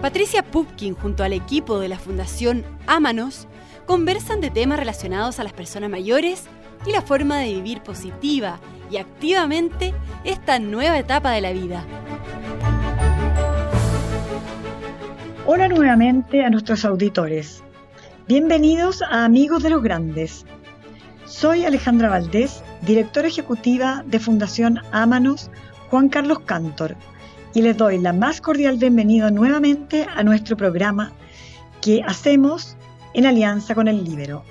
Patricia Pupkin junto al equipo de la Fundación Ámanos conversan de temas relacionados a las personas mayores y la forma de vivir positiva y activamente esta nueva etapa de la vida. Hola nuevamente a nuestros auditores. Bienvenidos a Amigos de los Grandes. Soy Alejandra Valdés, directora ejecutiva de Fundación Ámanos Juan Carlos Cantor y les doy la más cordial bienvenida nuevamente a nuestro programa que hacemos en alianza con el Libero.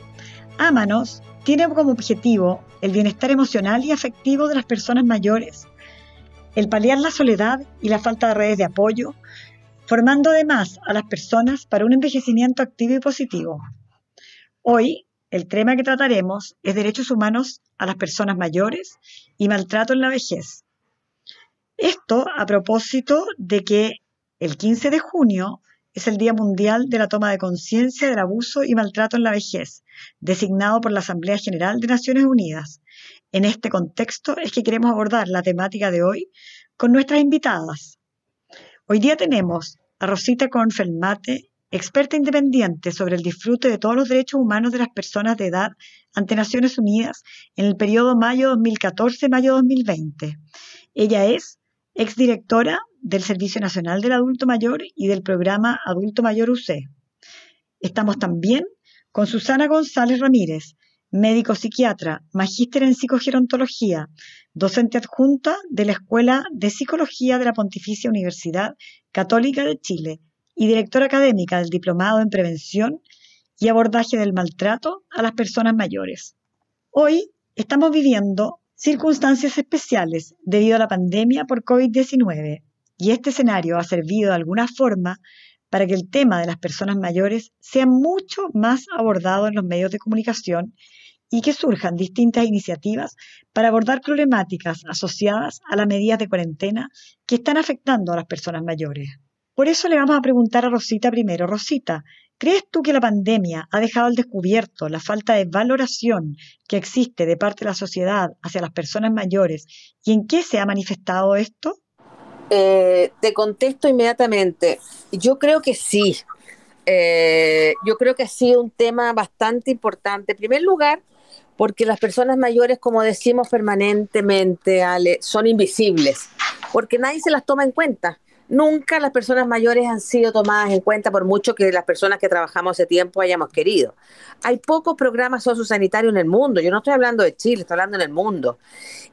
Ámanos tiene como objetivo el bienestar emocional y afectivo de las personas mayores, el paliar la soledad y la falta de redes de apoyo, formando además a las personas para un envejecimiento activo y positivo. Hoy, el tema que trataremos es derechos humanos a las personas mayores y maltrato en la vejez. Esto a propósito de que el 15 de junio es el Día Mundial de la Toma de Conciencia del Abuso y Maltrato en la Vejez, designado por la Asamblea General de Naciones Unidas. En este contexto es que queremos abordar la temática de hoy con nuestras invitadas. Hoy día tenemos a Rosita Confelmate, experta independiente sobre el disfrute de todos los derechos humanos de las personas de edad ante Naciones Unidas en el periodo mayo 2014-mayo 2020. Ella es exdirectora del Servicio Nacional del Adulto Mayor y del programa Adulto Mayor UC. Estamos también con Susana González Ramírez, médico psiquiatra, magíster en psicogerontología, docente adjunta de la Escuela de Psicología de la Pontificia Universidad Católica de Chile y directora académica del Diplomado en Prevención y Abordaje del Maltrato a las Personas Mayores. Hoy estamos viviendo circunstancias especiales debido a la pandemia por COVID-19 y este escenario ha servido de alguna forma para que el tema de las personas mayores sea mucho más abordado en los medios de comunicación y que surjan distintas iniciativas para abordar problemáticas asociadas a las medidas de cuarentena que están afectando a las personas mayores. Por eso le vamos a preguntar a Rosita primero. Rosita, ¿Crees tú que la pandemia ha dejado al descubierto la falta de valoración que existe de parte de la sociedad hacia las personas mayores y en qué se ha manifestado esto? Eh, te contesto inmediatamente. Yo creo que sí. Eh, yo creo que ha sido un tema bastante importante. En primer lugar, porque las personas mayores, como decimos permanentemente, Ale, son invisibles, porque nadie se las toma en cuenta. Nunca las personas mayores han sido tomadas en cuenta por mucho que las personas que trabajamos hace tiempo hayamos querido. Hay pocos programas sociosanitarios en el mundo. Yo no estoy hablando de Chile, estoy hablando en el mundo.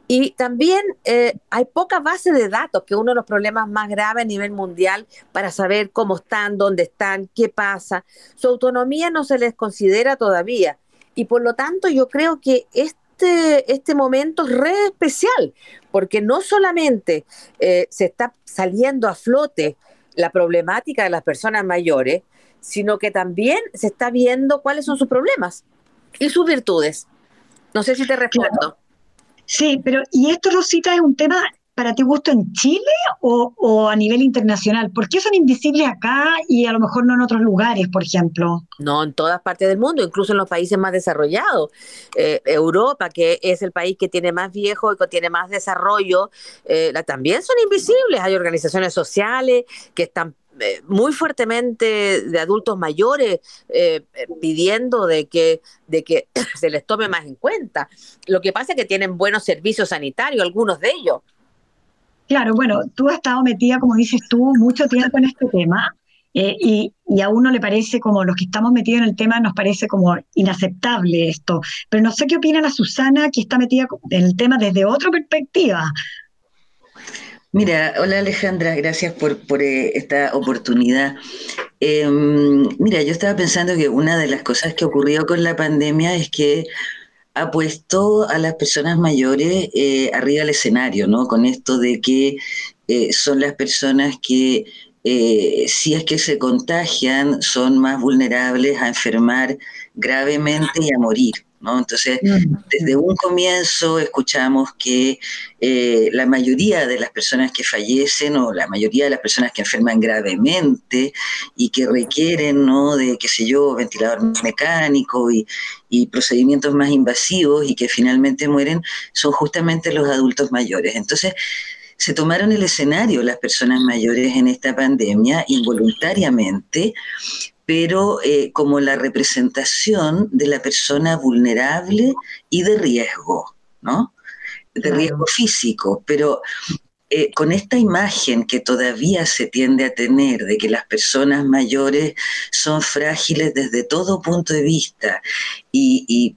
Y también eh, hay poca base de datos, que es uno de los problemas más graves a nivel mundial para saber cómo están, dónde están, qué pasa. Su autonomía no se les considera todavía. Y por lo tanto yo creo que este, este momento es re especial, porque no solamente eh, se está saliendo a flote la problemática de las personas mayores, sino que también se está viendo cuáles son sus problemas y sus virtudes. No sé si te respondo. Sí, pero y esto, Rosita, es un tema para ti gusto en Chile o, a nivel internacional? ¿Por qué son invisibles acá y a lo mejor no en otros lugares, por ejemplo? No, en todas partes del mundo, incluso en los países más desarrollados. Eh, Europa, que es el país que tiene más viejo y que tiene más desarrollo, eh, también son invisibles. Hay organizaciones sociales que están eh, muy fuertemente de adultos mayores pidiendo de que, de que se les tome más en cuenta. Lo que pasa es que tienen buenos servicios sanitarios, algunos de ellos, Claro, bueno, tú has estado metida, como dices tú, mucho tiempo en este tema eh, y, a uno le parece como los que estamos metidos en el tema nos parece como inaceptable esto. Pero no sé qué opina la Susana que está metida en el tema desde otra perspectiva. Mira, hola Alejandra, gracias por, por eh, esta oportunidad. Em, mira, yo estaba pensando que una de las cosas que ocurrió con la pandemia es que ha puesto a las personas mayores eh, arriba del escenario, ¿no? Con esto de que eh, son las personas que eh, si es que se contagian son más vulnerables a enfermar gravemente y a morir. Entonces, desde un comienzo escuchamos que eh, la mayoría de las personas que fallecen o la mayoría de las personas que enferman gravemente y que requieren, ¿no? De, qué sé yo, ventilador mecánico y, y procedimientos más invasivos y que finalmente mueren, son justamente los adultos mayores. Entonces, se tomaron el escenario las personas mayores en esta pandemia involuntariamente, pero eh, como la representación de la persona vulnerable y de riesgo, ¿no? De riesgo físico, pero eh, con esta imagen que todavía se tiende a tener de que las personas mayores son frágiles desde todo punto de vista y,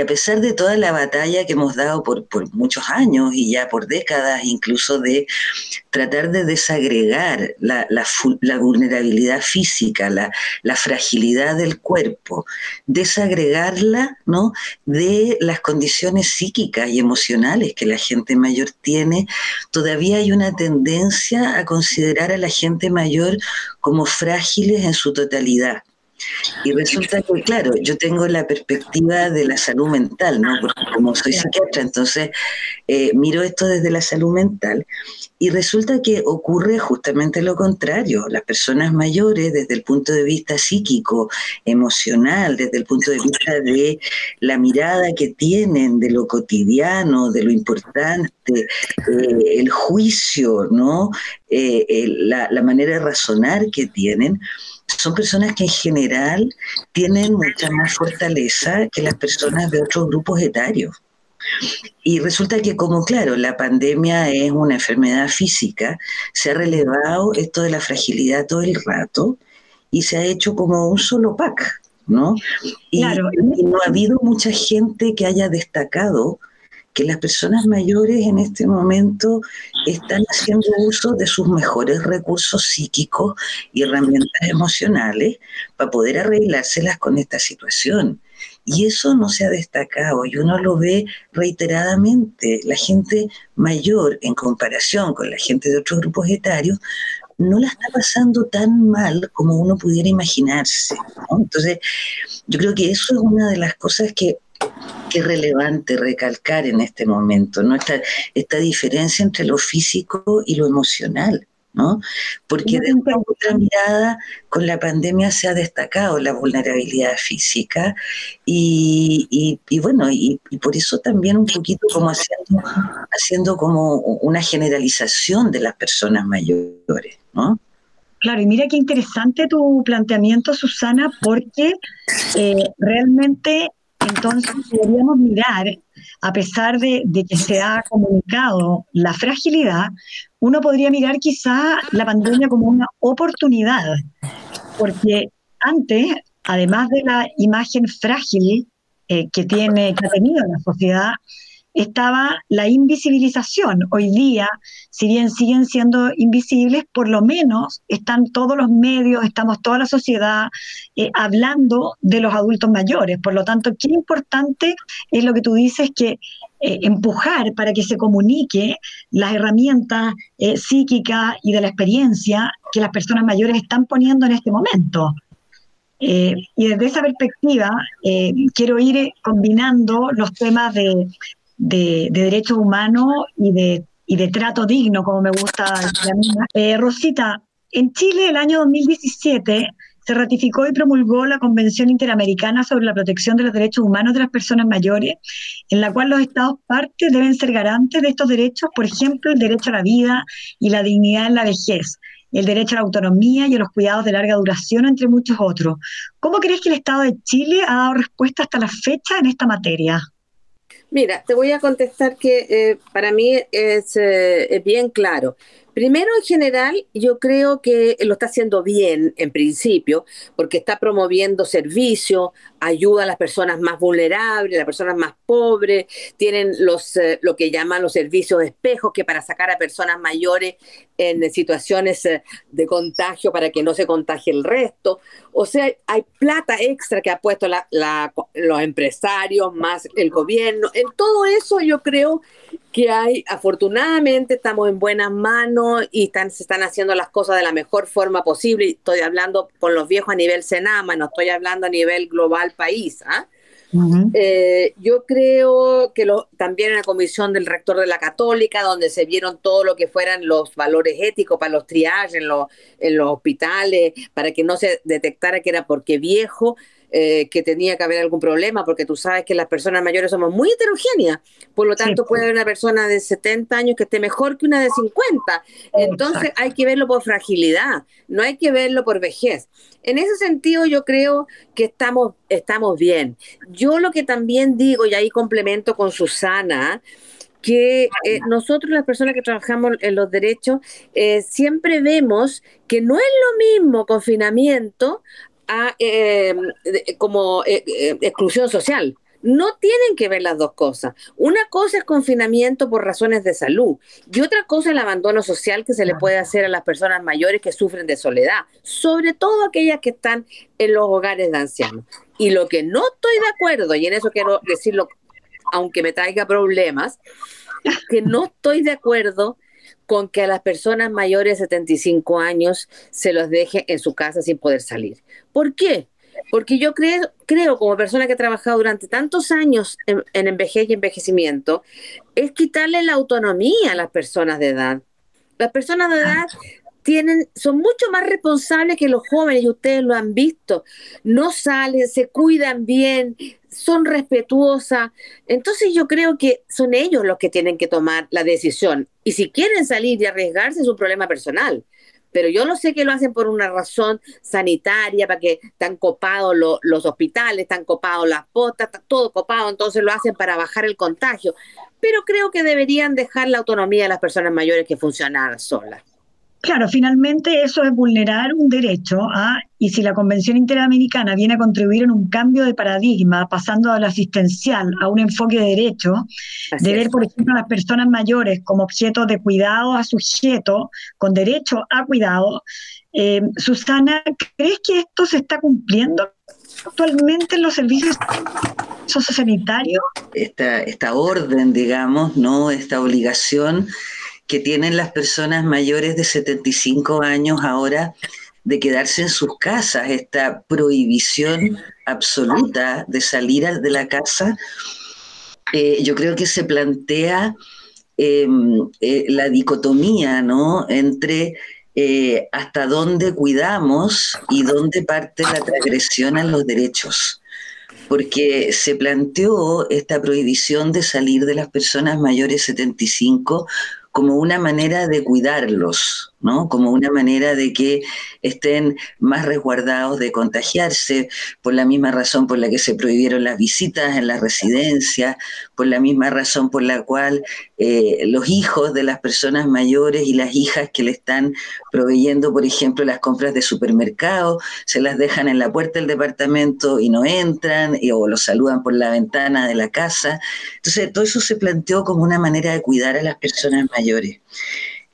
a pesar de toda la batalla que hemos dado por, muchos años y ya por décadas, incluso de tratar de desagregar la, vulnerabilidad física, la, fragilidad del cuerpo, desagregarla ¿no? de las condiciones psíquicas y emocionales que la gente mayor tiene, todavía hay una tendencia a considerar a la gente mayor como frágiles en su totalidad. Y resulta que, claro, yo tengo la perspectiva de la salud mental, ¿no? Porque como soy psiquiatra, entonces eh, miro esto desde la salud mental y resulta que ocurre justamente lo contrario. Las personas mayores, desde el punto de vista psíquico, emocional, desde el punto de vista de la mirada que tienen de lo cotidiano, de lo importante, eh, el juicio, ¿no? Eh, la, la manera de razonar que tienen, son personas que en general tienen mucha más fortaleza que las personas de otros grupos etarios. Y resulta que como, claro, la pandemia es una enfermedad física, se ha relevado esto de la fragilidad todo el rato y se ha hecho como un solo pack, ¿no? y no ha habido mucha gente que haya destacado que las personas mayores en este momento están haciendo uso de sus mejores recursos psíquicos y herramientas emocionales para poder arreglárselas con esta situación. Y eso no se ha destacado y uno lo ve reiteradamente. La gente mayor en comparación con la gente de otros grupos etarios no la está pasando tan mal como uno pudiera imaginarse. Entonces, yo creo que eso es una de las cosas que que es relevante recalcar en este momento, ¿no? Esta, esta diferencia entre lo físico y lo emocional, ¿no? Porque de una otra mirada, con la pandemia se ha destacado la vulnerabilidad física y, bueno, y, por eso también un poquito como haciendo, haciendo como una generalización de las personas mayores, ¿no? Claro, y mira qué interesante tu planteamiento, Susana, porque eh, realmente entonces deberíamos mirar, a pesar de, que se ha comunicado la fragilidad, uno podría mirar quizá la pandemia como una oportunidad, porque antes, además de la imagen frágil eh, que, tiene, que ha tenido la sociedad, estaba la invisibilización. Hoy día, si bien siguen siendo invisibles, por lo menos están todos los medios, estamos toda la sociedad eh, hablando de los adultos mayores. Por lo tanto, qué importante es lo que tú dices que eh, empujar para que se comunique las herramientas eh, psíquicas y de la experiencia que las personas mayores están poniendo en este momento. y desde esa perspectiva, quiero ir combinando los temas de, de, derechos humanos y de, y de trato digno, como me gusta llamar. Eh, Rosita, en Chile el año 2017 se ratificó y promulgó la Convención Interamericana sobre la Protección de los Derechos Humanos de las Personas Mayores, en la cual los Estados partes deben ser garantes de estos derechos, por ejemplo, el derecho a la vida y la dignidad en la vejez, el derecho a la autonomía y a los cuidados de larga duración, entre muchos otros. ¿Cómo crees que el Estado de Chile ha dado respuesta hasta la fecha en esta materia? Mira, te voy a contestar que eh, para mí es, eh, bien claro. Primero, en general, yo creo que lo está haciendo bien en principio, porque está promoviendo servicios, ayuda a las personas más vulnerables, a las personas más pobres, tienen los, eh, lo que llaman los servicios espejos, que para sacar a personas mayores en situaciones eh, de contagio para que no se contagie el resto. O sea, hay plata extra que ha puesto los empresarios más el gobierno. En todo eso yo creo que hay, afortunadamente estamos en buenas manos y están, se están haciendo las cosas de la mejor forma posible. Estoy hablando con los viejos a nivel Senama, no estoy hablando a nivel global país. ¿ah? Eh, yo creo que lo, también en la comisión del rector de la Católica, donde se vieron todo lo que fueran los valores éticos para los triajes en, en los hospitales, para que no se detectara que era porque viejo, eh, que tenía que haber algún problema, porque tú sabes que las personas mayores somos muy heterogéneas, por lo tanto puede haber una persona de 70 años que esté mejor que una de 50. Entonces hay que verlo por fragilidad, no hay que verlo por vejez. En ese sentido yo creo que estamos, estamos bien. Yo lo que también digo, y ahí complemento con Susana, que eh, nosotros las personas que trabajamos en los derechos eh, siempre vemos que no es lo mismo confinamiento a, eh, como exclusión social. No tienen que ver las dos cosas. Una cosa es confinamiento por razones de salud y otra cosa es el abandono social que se le puede hacer a las personas mayores que sufren de soledad, sobre todo aquellas que están en los hogares de ancianos. Y lo que no estoy de acuerdo, y en eso quiero decirlo aunque me traiga problemas, que no estoy de acuerdo con que a las personas mayores de 75 años se los deje en su casa sin poder salir. ¿Por qué? Porque yo creo, creo como persona que ha trabajado durante tantos años en, en envejez y envejecimiento, es quitarle la autonomía a las personas de edad. Las personas de edad tienen, son mucho más responsables que los jóvenes, y ustedes lo han visto. No salen, se cuidan bien, son respetuosas. Entonces yo creo que son ellos los que tienen que tomar la decisión. Y si quieren salir y arriesgarse es un problema personal. Pero yo no sé que lo hacen por una razón sanitaria, para que están copados los hospitales, están copados las botas, está todo copado, entonces lo hacen para bajar el contagio. Pero creo que deberían dejar la autonomía de las personas mayores que funcionar solas. Claro, finalmente eso es vulnerar un derecho a, y si la Convención Interamericana viene a contribuir en un cambio de paradigma, pasando a lo asistencial a un enfoque de derecho, de ver, por ejemplo, a las personas mayores como objeto de cuidado a sujeto, con derecho a cuidado, eh, Susana, ¿crees que esto se está cumpliendo actualmente en los servicios sociosanitarios? Esta, esta orden, digamos, ¿no? Esta obligación que tienen las personas mayores de 75 años ahora de quedarse en sus casas, esta prohibición absoluta de salir de la casa, eh, yo creo que se plantea em, eh, la dicotomía ¿no? entre eh, hasta dónde cuidamos y dónde parte la transgresión a los derechos porque se planteó esta prohibición de salir de las personas mayores 75 como una manera de cuidarlos, ¿no? Como una manera de que estén más resguardados de contagiarse, por la misma razón por la que se prohibieron las visitas en las residencias, por la misma razón por la cual eh, los hijos de las personas mayores y las hijas que le están proveyendo, por ejemplo, las compras de supermercado, se las dejan en la puerta del departamento y no entran, o los saludan por la ventana de la casa. Entonces, todo eso se planteó como una manera de cuidar a las personas mayores.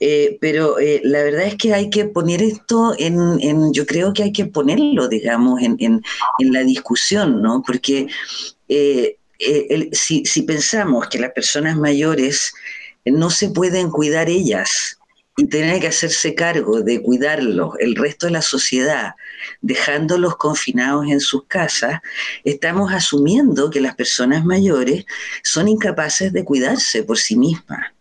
Eh, pero eh, la verdad es que hay que poner esto en, yo creo que hay que ponerlo, digamos, en, la discusión, ¿no? Porque eh, si, pensamos que las personas mayores no se pueden cuidar ellas, y tienen que hacerse cargo de cuidarlos el resto de la sociedad, dejándolos confinados en sus casas, estamos asumiendo que las personas mayores son incapaces de cuidarse por sí mismas.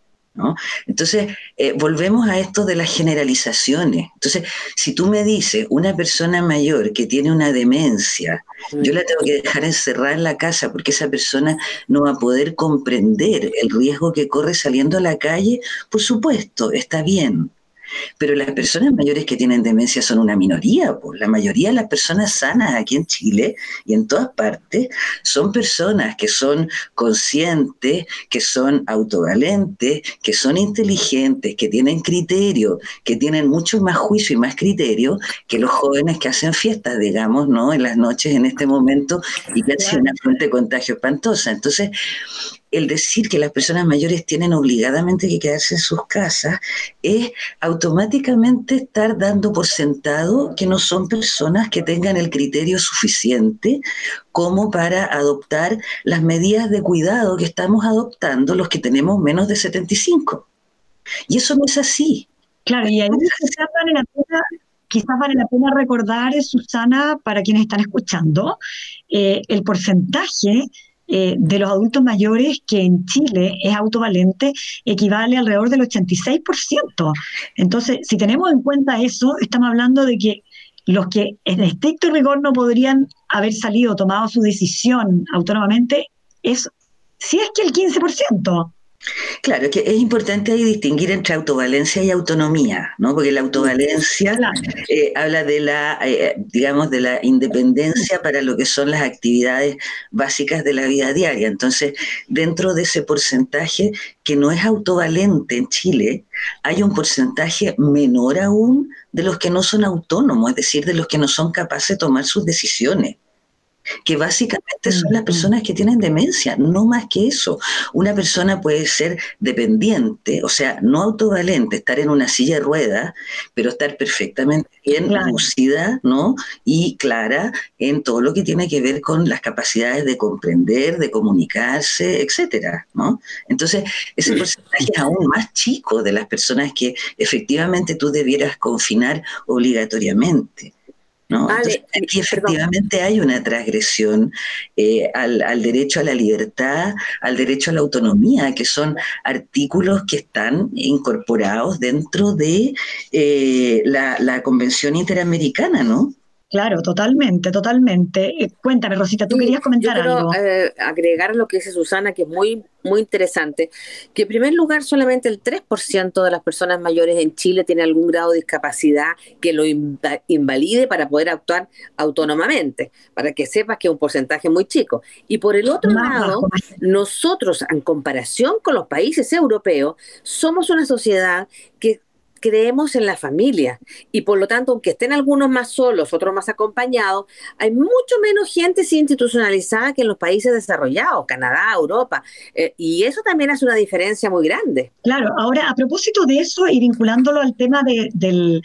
Entonces, eh, volvemos a esto de las generalizaciones. Entonces, si tú me dices una persona mayor que tiene una demencia, yo la tengo que dejar encerrada en la casa porque esa persona no va a poder comprender el riesgo que corre saliendo a la calle, por supuesto, está bien. Pero las personas mayores que tienen demencia son una minoría, pues la mayoría de las personas sanas aquí en Chile y en todas partes son personas que son conscientes, que son autovalentes, que son inteligentes, que tienen criterio, que tienen mucho más juicio y más criterio que los jóvenes que hacen fiestas, digamos, ¿no? En las noches en este momento y que hacen una fuente de contagio espantosa. Entonces, el decir que las personas mayores tienen obligadamente que quedarse en sus casas es automáticamente estar dando por sentado que no son personas que tengan el criterio suficiente como para adoptar las medidas de cuidado que estamos adoptando los que tenemos menos de 75. Y eso no es así. Claro, y ahí quizás vale la pena, quizás vale la pena recordar, Susana, para quienes están escuchando, eh, el porcentaje eh, de los adultos mayores que en Chile es autovalente equivale alrededor del 86%. Entonces, si tenemos en cuenta eso, estamos hablando de que los que en estricto rigor no podrían haber salido, tomado su decisión autónomamente, es si es que el 15%. Claro, que es importante ahí distinguir entre autovalencia y autonomía, ¿no? Porque la autovalencia eh, habla de la, eh, digamos, de la independencia para lo que son las actividades básicas de la vida diaria. Entonces, dentro de ese porcentaje que no es autovalente en Chile, hay un porcentaje menor aún de los que no son autónomos, es decir, de los que no son capaces de tomar sus decisiones que básicamente son las personas que tienen demencia, no más que eso. Una persona puede ser dependiente, o sea, no autovalente, estar en una silla de ruedas, pero estar perfectamente bien lúcida, ¿no? Y clara en todo lo que tiene que ver con las capacidades de comprender, de comunicarse, etcétera, ¿no? Entonces, ese porcentaje es aún más chico de las personas que efectivamente tú debieras confinar obligatoriamente. ¿No? aquí efectivamente hay una transgresión eh, al, derecho a la libertad, al derecho a la autonomía, que son artículos que están incorporados dentro de eh, la, la Convención Interamericana, ¿no? Claro, totalmente, totalmente. Eh, cuéntame, Rosita, tú querías comentar yo algo. Eh, agregar lo que dice Susana, que es muy, muy interesante, que en primer lugar solamente el 3% de las personas mayores en Chile tiene algún grado de discapacidad que lo invalide para poder actuar autónomamente, para que sepas que es un porcentaje muy chico. Y por el otro lado, nosotros, en comparación con los países europeos, somos una sociedad que creemos en la familia y por lo tanto, aunque estén algunos más solos, otros más acompañados, hay mucho menos gente institucionalizada que en los países desarrollados, Canadá, Europa, eh, y eso también hace una diferencia muy grande. Claro, ahora a propósito de eso y vinculándolo al tema del,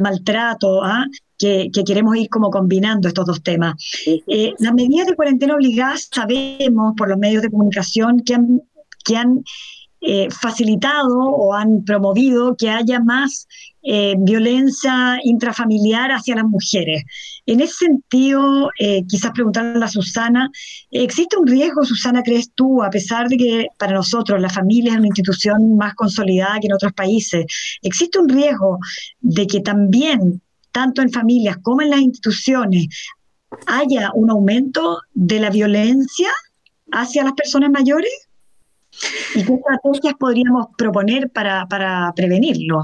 maltrato, ¿ah? Que, queremos ir como combinando estos dos temas. Eh, las medidas de cuarentena obligadas sabemos por los medios de comunicación que han, que han eh, facilitado o han promovido que haya más eh, violencia intrafamiliar hacia las mujeres. En ese sentido, eh, quizás preguntarle a Susana, ¿existe un riesgo, Susana, crees tú, a pesar de que para nosotros la familia es una institución más consolidada que en otros países, ¿existe un riesgo de que también, tanto en familias como en las instituciones, haya un aumento de la violencia hacia las personas mayores? ¿Y qué estrategias podríamos proponer para, prevenirlo?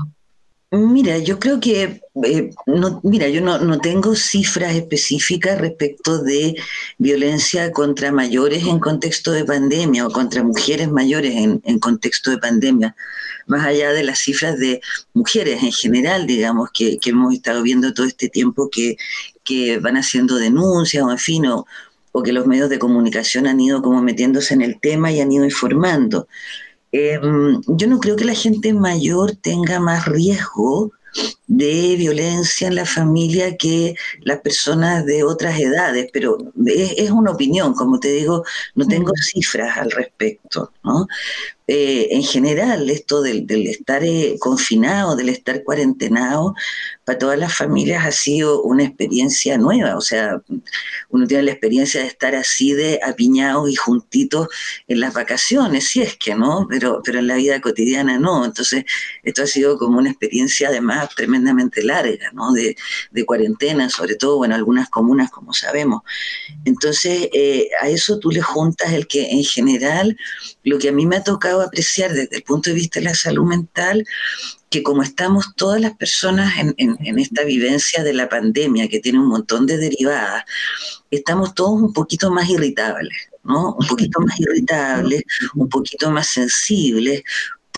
Mira, yo creo que, eh, no, mira, yo no, tengo cifras específicas respecto de violencia contra mayores en contexto de pandemia o contra mujeres mayores en, contexto de pandemia, más allá de las cifras de mujeres en general, digamos, que, hemos estado viendo todo este tiempo que, que van haciendo denuncias o en fin, o, o que los medios de comunicación han ido como metiéndose en el tema y han ido informando. Em, yo no creo que la gente mayor tenga más riesgo de violencia en la familia que las personas de otras edades, pero es, una opinión, como te digo, no tengo cifras al respecto, ¿no? Eh, en general, esto del, estar eh, confinado, del estar cuarentenado, para todas las familias ha sido una experiencia nueva. O sea, uno tiene la experiencia de estar así de apiñados y juntitos en las vacaciones, si es que no, pero, pero en la vida cotidiana no. Entonces, esto ha sido como una experiencia además tremendamente larga, ¿no? De, cuarentena, sobre todo, en algunas comunas, como sabemos. Entonces, eh, a eso tú le juntas el que en general lo que a mí me ha tocado apreciar desde el punto de vista de la salud mental, que como estamos todas las personas en, en, esta vivencia de la pandemia, que tiene un montón de derivadas, estamos todos un poquito más irritables, ¿no? Un poquito más irritables, un poquito más sensibles,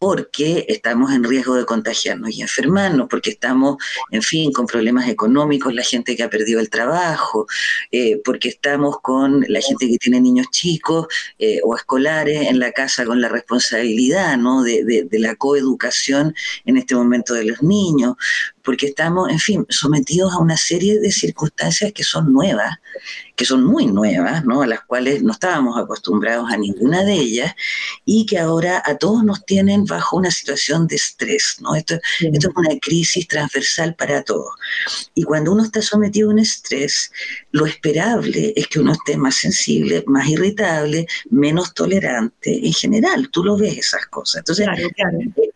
porque estamos en riesgo de contagiarnos y enfermarnos, porque estamos, en fin, con problemas económicos, la gente que ha perdido el trabajo, eh, porque estamos con la gente que tiene niños chicos eh, o escolares en la casa con la responsabilidad ¿no? de, de la coeducación en este momento de los niños, porque estamos, en fin, sometidos a una serie de circunstancias que son nuevas, que son muy nuevas, ¿no? a las cuales no estábamos acostumbrados a ninguna de ellas, y que ahora a todos nos tienen bajo una situación de estrés. ¿no? Esto, esto es una crisis transversal para todos. Y cuando uno está sometido a un estrés, lo esperable es que uno esté más sensible, más irritable, menos tolerante en general. Tú lo ves esas cosas. Entonces,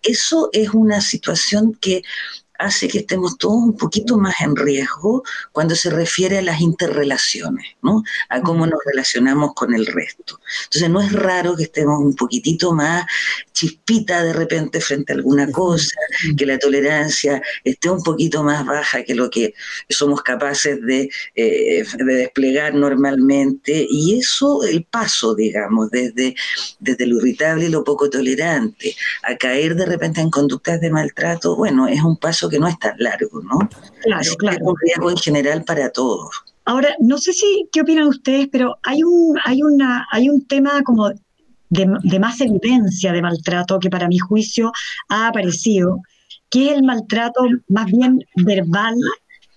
eso es una situación que hace que estemos todos un poquito más en riesgo cuando se refiere a las interrelaciones, ¿no? A cómo nos relacionamos con el resto. Entonces no es raro que estemos un poquitito más chispita de repente frente a alguna cosa, que la tolerancia esté un poquito más baja que lo que somos capaces de, eh, de desplegar normalmente. Y eso, el paso, digamos, desde, desde lo irritable y lo poco tolerante a caer de repente en conductas de maltrato, bueno, es un paso que no es tan largo, ¿no? Claro, claro. Es un riesgo en general para todos. Ahora, no sé si qué opinan ustedes, pero hay un, hay una, hay un tema como de, más evidencia de maltrato que para mi juicio ha aparecido, que es el maltrato más bien verbal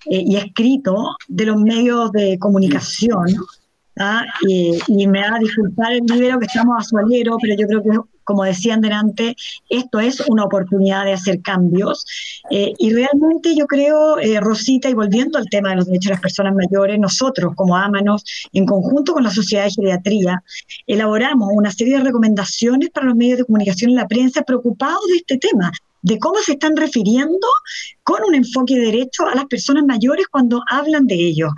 eh, y escrito de los medios de comunicación. ¿ah? y me va a disculpar el libro que estamos a su alero, pero yo creo que como decían delante, esto es una oportunidad de hacer cambios. Eh, y realmente yo creo, eh, Rosita, y volviendo al tema de los derechos de las personas mayores, nosotros como Ámanos, en conjunto con la Sociedad de Geriatría, elaboramos una serie de recomendaciones para los medios de comunicación y la prensa preocupados de este tema de cómo se están refiriendo con un enfoque de derecho a las personas mayores cuando hablan de ellos.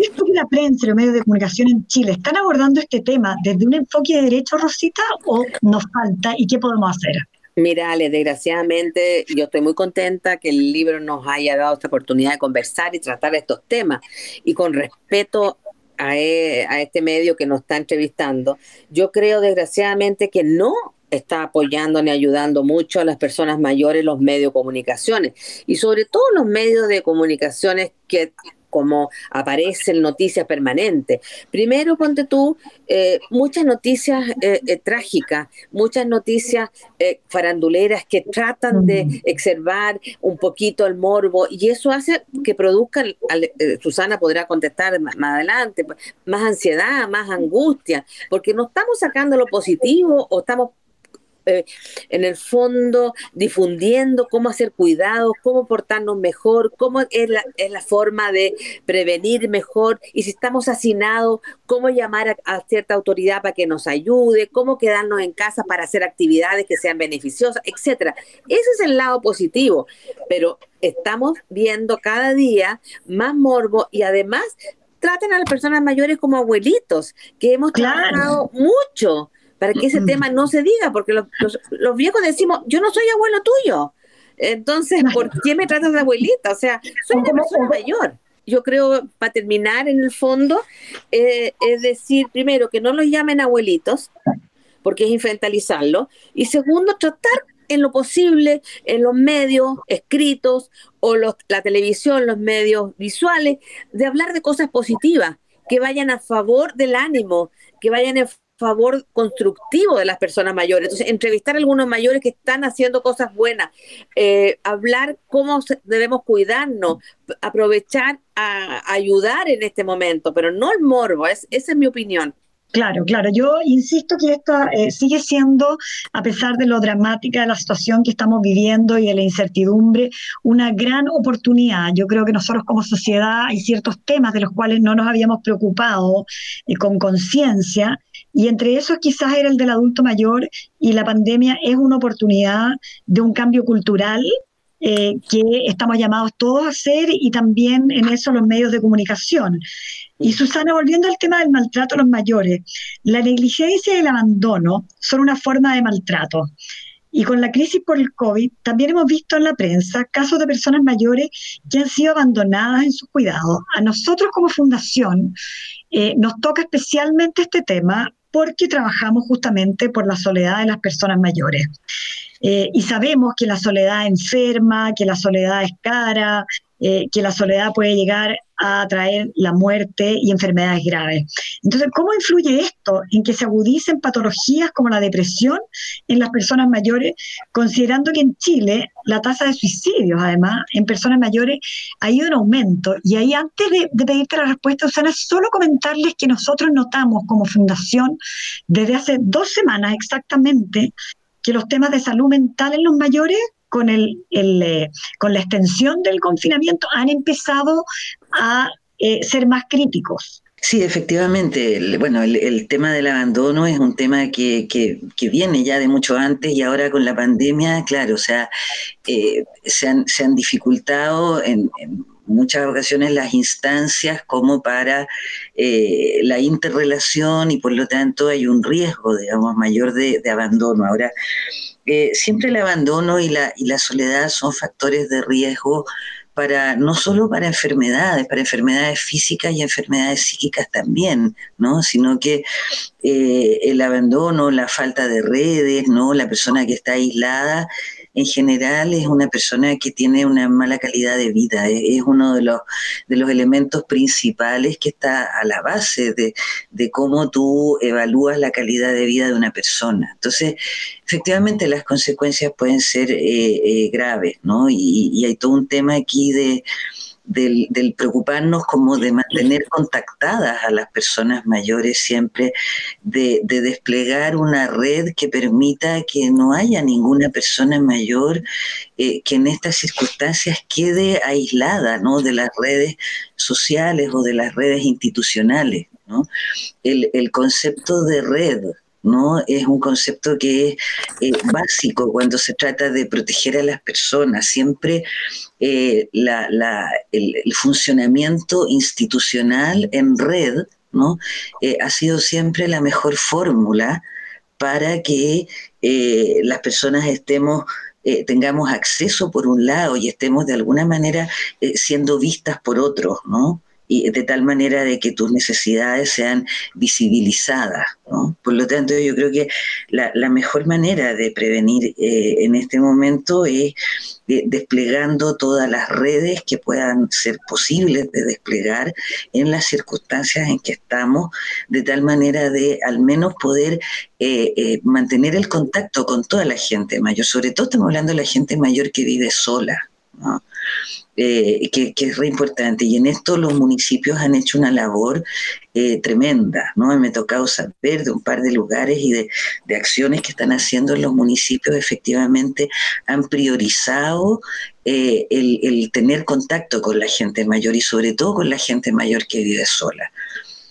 ¿Esto que la prensa y los medios de comunicación en Chile están abordando este tema desde un enfoque de derecho, Rosita, o nos falta y qué podemos hacer? Mira, Ale, desgraciadamente yo estoy muy contenta que el libro nos haya dado esta oportunidad de conversar y tratar estos temas. Y con respeto a, e, a este medio que nos está entrevistando, yo creo desgraciadamente que no está apoyando ni ayudando mucho a las personas mayores los medios de comunicaciones y sobre todo los medios de comunicaciones que como aparecen noticias permanentes. Primero, ponte tú, eh, muchas noticias eh, eh, trágicas, muchas noticias faranduleras que tratan de exacerbar un poquito el morbo y eso hace que produzca, Susana podrá contestar más, más adelante, pues, más ansiedad, más angustia, porque no estamos sacando lo positivo o estamos eh, en el fondo difundiendo cómo hacer cuidados, cómo portarnos mejor, cómo es la, es la forma de prevenir mejor y si estamos hacinados, cómo llamar a, cierta autoridad para que nos ayude, cómo quedarnos en casa para hacer actividades que sean beneficiosas, etcétera. Ese es el lado positivo, pero estamos viendo cada día más morbo y además traten a las personas mayores como abuelitos, que hemos trabajado mucho para que ese tema no se diga, porque los, los, viejos decimos, yo no soy abuelo tuyo. Entonces, ¿por qué me tratas de abuelita? O sea, soy una persona mayor. Yo creo, para terminar, en el fondo, eh, es decir, primero, que no los llamen abuelitos, porque es infantalizarlo, y segundo, tratar en lo posible en los medios escritos o los, la televisión, los medios visuales, de hablar de cosas positivas, que vayan a favor del ánimo, que vayan a favor constructivo de las personas mayores. Entonces, entrevistar a algunos mayores que están haciendo cosas buenas, eh, hablar cómo debemos cuidarnos, aprovechar a ayudar en este momento, pero no el morbo, es, esa es mi opinión. Claro, claro. Yo insisto que esto eh, sigue siendo, a pesar de lo dramática de la situación que estamos viviendo y de la incertidumbre, una gran oportunidad. Yo creo que nosotros como sociedad hay ciertos temas de los cuales no nos habíamos preocupado eh, con conciencia y entre esos quizás era el del adulto mayor y la pandemia es una oportunidad de un cambio cultural eh, que estamos llamados todos a hacer y también en eso los medios de comunicación. Y Susana, volviendo al tema del maltrato a los mayores, la negligencia y el abandono son una forma de maltrato. Y con la crisis por el COVID, también hemos visto en la prensa casos de personas mayores que han sido abandonadas en sus cuidados. A nosotros como fundación eh, nos toca especialmente este tema porque trabajamos justamente por la soledad de las personas mayores. Eh, y sabemos que la soledad enferma, que la soledad es cara, eh, que la soledad puede llegar a traer la muerte y enfermedades graves. Entonces, ¿cómo influye esto en que se agudicen patologías como la depresión en las personas mayores, considerando que en Chile la tasa de suicidios, además, en personas mayores ha ido en aumento? Y ahí, antes de, pedirte la respuesta, Susana, solo comentarles que nosotros notamos como fundación desde hace dos semanas exactamente que los temas de salud mental en los mayores con, el, eh, con la extensión del confinamiento han empezado a eh, ser más críticos. Sí, efectivamente. bueno, el, tema del abandono es un tema que, que, viene ya de mucho antes y ahora con la pandemia, claro, o sea, eh, se, han, se, han, dificultado en, muchas ocasiones las instancias como para eh, la interrelación y por lo tanto hay un riesgo, digamos, mayor de, abandono. Ahora, eh, siempre el abandono y la, y la soledad son factores de riesgo para no solo para enfermedades, para enfermedades físicas y enfermedades psíquicas también, ¿no? Sino que eh, el abandono, la falta de redes, ¿no? La persona que está aislada en general es una persona que tiene una mala calidad de vida, es, uno de los, de los elementos principales que está a la base de, cómo tú evalúas la calidad de vida de una persona. Entonces, efectivamente las consecuencias pueden ser eh, eh, graves, ¿no? y hay todo un tema aquí de del, preocuparnos como de mantener contactadas a las personas mayores siempre, de, desplegar una red que permita que no haya ninguna persona mayor eh, que en estas circunstancias quede aislada ¿no? de las redes sociales o de las redes institucionales. ¿no? El, concepto de red, ¿no? Es un concepto que es eh, básico cuando se trata de proteger a las personas. Siempre eh, el, funcionamiento institucional en red, ¿no? Eh, ha sido siempre la mejor fórmula para que las personas estemos tengamos acceso por un lado y estemos de alguna manera siendo vistas por otros, ¿no? Y de tal manera de que tus necesidades sean visibilizadas. Por lo tanto, yo creo que la, mejor manera de prevenir eh, en este momento es eh, desplegando todas las redes que puedan ser posibles de desplegar en las circunstancias en que estamos, de tal manera de al menos poder eh, mantener el contacto con toda la gente mayor. Sobre todo estamos hablando de la gente mayor que vive sola. ¿no? Eh, que, es re importante. Y en esto los municipios han hecho una labor eh, tremenda, ¿no? Me ha tocado saber de un par de lugares y de, acciones que están haciendo en los municipios, efectivamente han priorizado eh, el tener contacto con la gente mayor y sobre todo con la gente mayor que vive sola.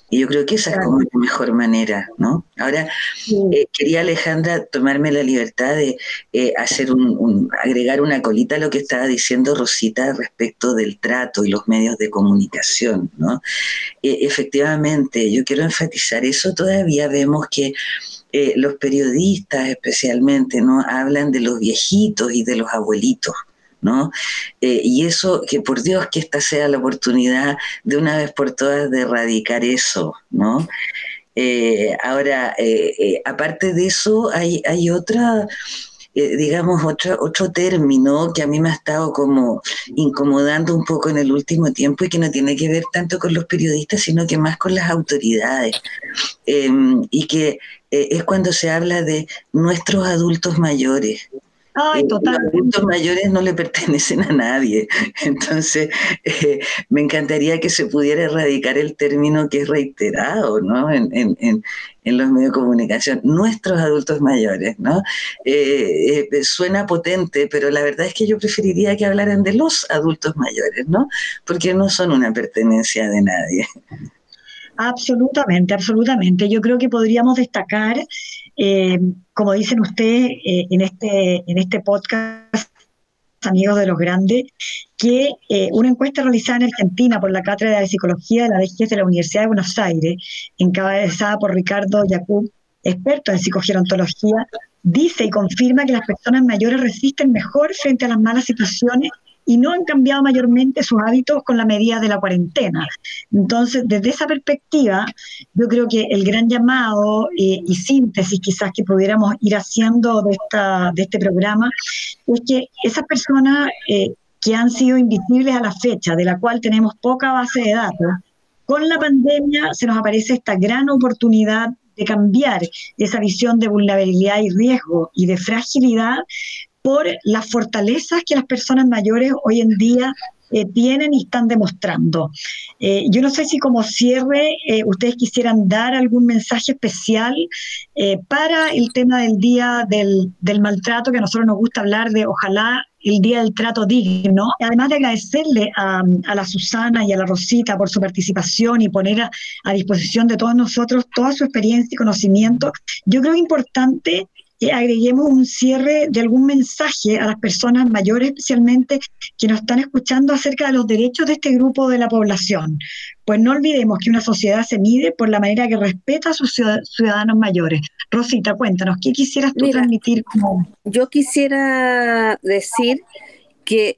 Y yo creo que esa es como la mejor manera, ¿no? Ahora, eh, quería Alejandra tomarme la libertad de eh, hacer un, agregar una colita a lo que estaba diciendo Rosita respecto del trato y los medios de comunicación, ¿no? Eh, efectivamente, yo quiero enfatizar eso, todavía vemos que los periodistas especialmente, ¿no? Hablan de los viejitos y de los abuelitos, ¿no? Eh, y eso, que por Dios que esta sea la oportunidad de una vez por todas de erradicar eso, ¿no? Eh, ahora, eh, aparte de eso, hay, hay otra, digamos, otro, otro término que a mí me ha estado como incomodando un poco en el último tiempo y que no tiene que ver tanto con los periodistas, sino que más con las autoridades. Em, y que es cuando se habla de nuestros adultos mayores. Ay, eh, total. Los adultos mayores no le pertenecen a nadie. Entonces, eh, me encantaría que se pudiera erradicar el término que es reiterado ¿no? en, los medios de comunicación. Nuestros adultos mayores, ¿no? Eh, suena potente, pero la verdad es que yo preferiría que hablaran de los adultos mayores, ¿no? Porque no son una pertenencia de nadie. Absolutamente, absolutamente. Yo creo que podríamos destacar eh, como dicen ustedes eh, en, este, en este podcast, amigos de los grandes, que eh, una encuesta realizada en Argentina por la Cátedra de Psicología de la vejez de la Universidad de Buenos Aires, encabezada por Ricardo Yacob, experto en psicogerontología, dice y confirma que las personas mayores resisten mejor frente a las malas situaciones y no han cambiado mayormente sus hábitos con la medida de la cuarentena. Entonces, desde esa perspectiva, yo creo que el gran llamado eh, y síntesis quizás que pudiéramos ir haciendo de, esta, de este programa es que esas personas eh, que han sido invisibles a la fecha, de la cual tenemos poca base de datos, con la pandemia se nos aparece esta gran oportunidad de cambiar esa visión de vulnerabilidad y riesgo y de fragilidad por las fortalezas que las personas mayores hoy en día eh, tienen y están demostrando. Eh, yo no sé si como cierre eh, ustedes quisieran dar algún mensaje especial para el tema del día del, del, maltrato, que a nosotros nos gusta hablar de ojalá el Día del Trato Digno. Además de agradecerle a, la Susana y a la Rosita por su participación y poner a, a disposición de todos nosotros toda su experiencia y conocimiento, yo creo importante agreguemos un cierre de algún mensaje a las personas mayores, especialmente que nos están escuchando acerca de los derechos de este grupo de la población. Pues no olvidemos que una sociedad se mide por la manera que respeta a sus ciudadanos mayores. Rosita, cuéntanos, ¿qué quisieras tú transmitir como... Yo quisiera decir que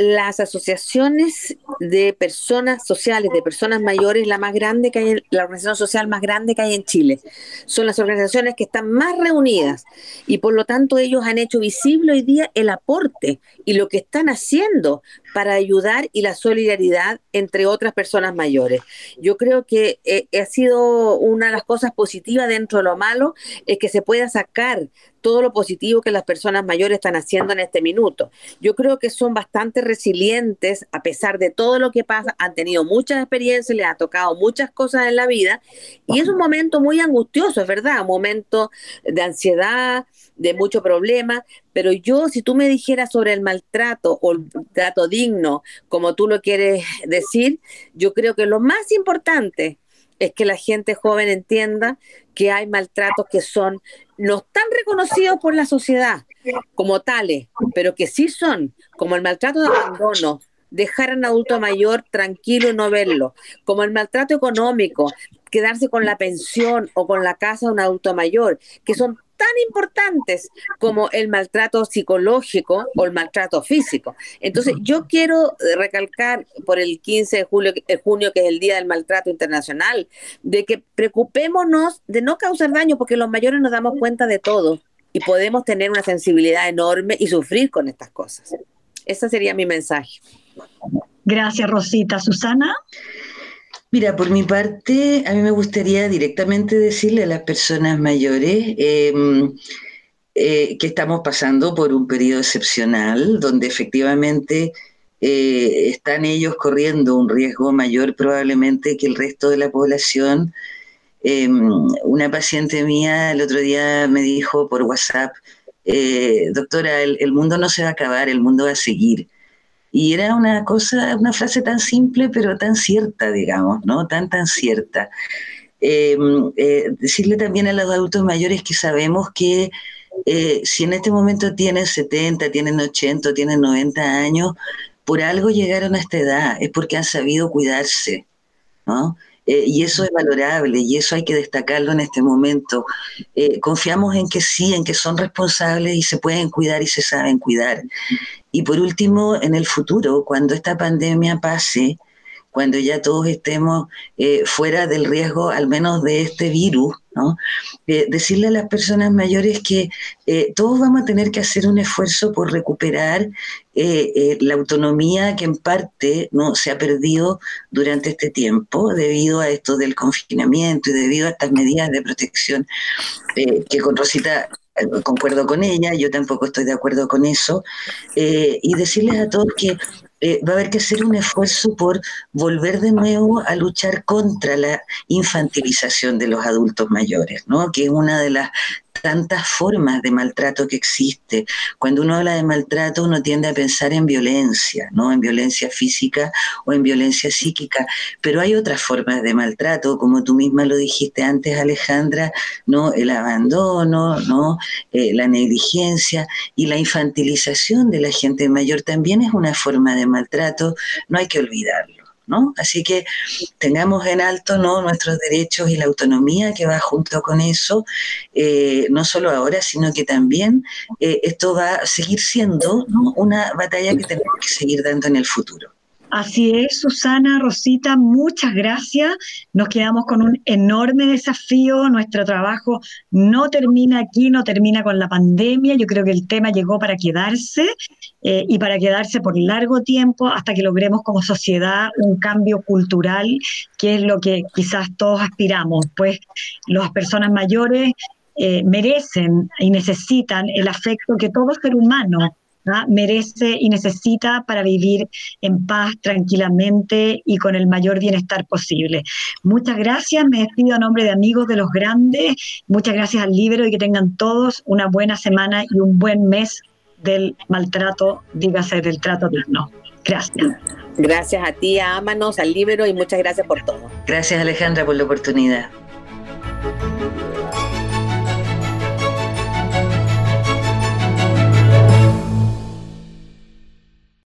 las asociaciones de personas sociales, de personas mayores, la más grande que hay, la organización social más grande que hay en Chile. Son las organizaciones que están más reunidas y por lo tanto ellos han hecho visible hoy día el aporte y lo que están haciendo para ayudar y la solidaridad entre otras personas mayores. Yo creo que eh, ha sido una de las cosas positivas dentro de lo malo, es que se pueda sacar todo lo positivo que las personas mayores están haciendo en este minuto. Yo creo que son bastante resilientes a pesar de todo lo que pasa, han tenido muchas experiencias, les ha tocado muchas cosas en la vida y es un momento muy angustioso, es verdad, un momento de ansiedad, de mucho problema, pero yo, si tú me dijeras sobre el maltrato o el trato digno, como tú lo quieres decir, yo creo que lo más importante es que la gente joven entienda que hay maltratos que son no están reconocidos por la sociedad como tales, pero que sí son, como el maltrato de abandono, dejar a un adulto mayor tranquilo y no verlo, como el maltrato económico, quedarse con la pensión o con la casa de un adulto mayor, que son tan importantes como el maltrato psicológico o el maltrato físico. Entonces, yo quiero recalcar por el 15 de julio, eh, junio, que es el Día del Maltrato Internacional, de que preocupémonos de no causar daño, porque los mayores nos damos cuenta de todo y podemos tener una sensibilidad enorme y sufrir con estas cosas. Ese sería mi mensaje. Gracias, Rosita. Susana. Mira, por mi parte, a mí me gustaría directamente decirle a las personas mayores em, eh, que estamos pasando por un periodo excepcional, donde efectivamente eh, están ellos corriendo un riesgo mayor probablemente que el resto de la población. Em, una paciente mía el otro día me dijo por WhatsApp, eh, doctora, el mundo no se va a acabar, el mundo va a seguir. Y era una cosa, una frase tan simple, pero tan cierta, digamos, ¿no? Tan, tan cierta. Em, eh, decirle también a los adultos mayores que sabemos que eh, si en este momento tienen 70, tienen 80, tienen 90 años, por algo llegaron a esta edad, es porque han sabido cuidarse, ¿no? Eh, y eso es valorable y eso hay que destacarlo en este momento. confiamos en que sí, en que son responsables y se pueden cuidar y se saben cuidar. Y por último, en el futuro, cuando esta pandemia pase, cuando ya todos estemos eh, fuera del riesgo, al menos de este virus, ¿no? Eh, decirle a las personas mayores que eh, todos vamos a tener que hacer un esfuerzo por recuperar la autonomía que en parte no se ha perdido durante este tiempo debido a esto del confinamiento y debido a estas medidas de protección que con Rosita concuerdo con ella, yo tampoco estoy de acuerdo con eso, y decirles a todos que eh, va a haber que hacer un esfuerzo por volver de nuevo a luchar contra la infantilización de los adultos mayores, ¿no? que es una de las tantas formas de maltrato que existe. Cuando uno habla de maltrato, uno tiende a pensar en violencia, ¿no? En violencia física o en violencia psíquica, pero hay otras formas de maltrato, como tú misma lo dijiste antes, Alejandra, ¿no? El abandono, ¿no? Eh, la negligencia y la infantilización de la gente mayor también es una forma de maltrato, no hay que olvidarlo. Así que tengamos en alto ¿no? nuestros derechos y la autonomía que va junto con eso, eh, no solo ahora, sino que también eh, esto va a seguir siendo una batalla que tenemos que seguir dando en el futuro. Así es, Susana, Rosita, muchas gracias. Nos quedamos con un enorme desafío. Nuestro trabajo no termina aquí, no termina con la pandemia. Yo creo que el tema llegó para quedarse eh, y para quedarse por largo tiempo hasta que logremos como sociedad un cambio cultural, que es lo que quizás todos aspiramos. Pues las personas mayores eh, merecen y necesitan el afecto que todo ser humano ¿ah? merece y necesita para vivir en paz, tranquilamente y con el mayor bienestar posible. Muchas gracias, me despido a nombre de amigos de los grandes, muchas gracias al libro y que tengan todos una buena semana y un buen mes del maltrato, dígase del trato digno. Gracias. Gracias a ti, a Ámanos, al Libero y muchas gracias por todo. Gracias Alejandra por la oportunidad.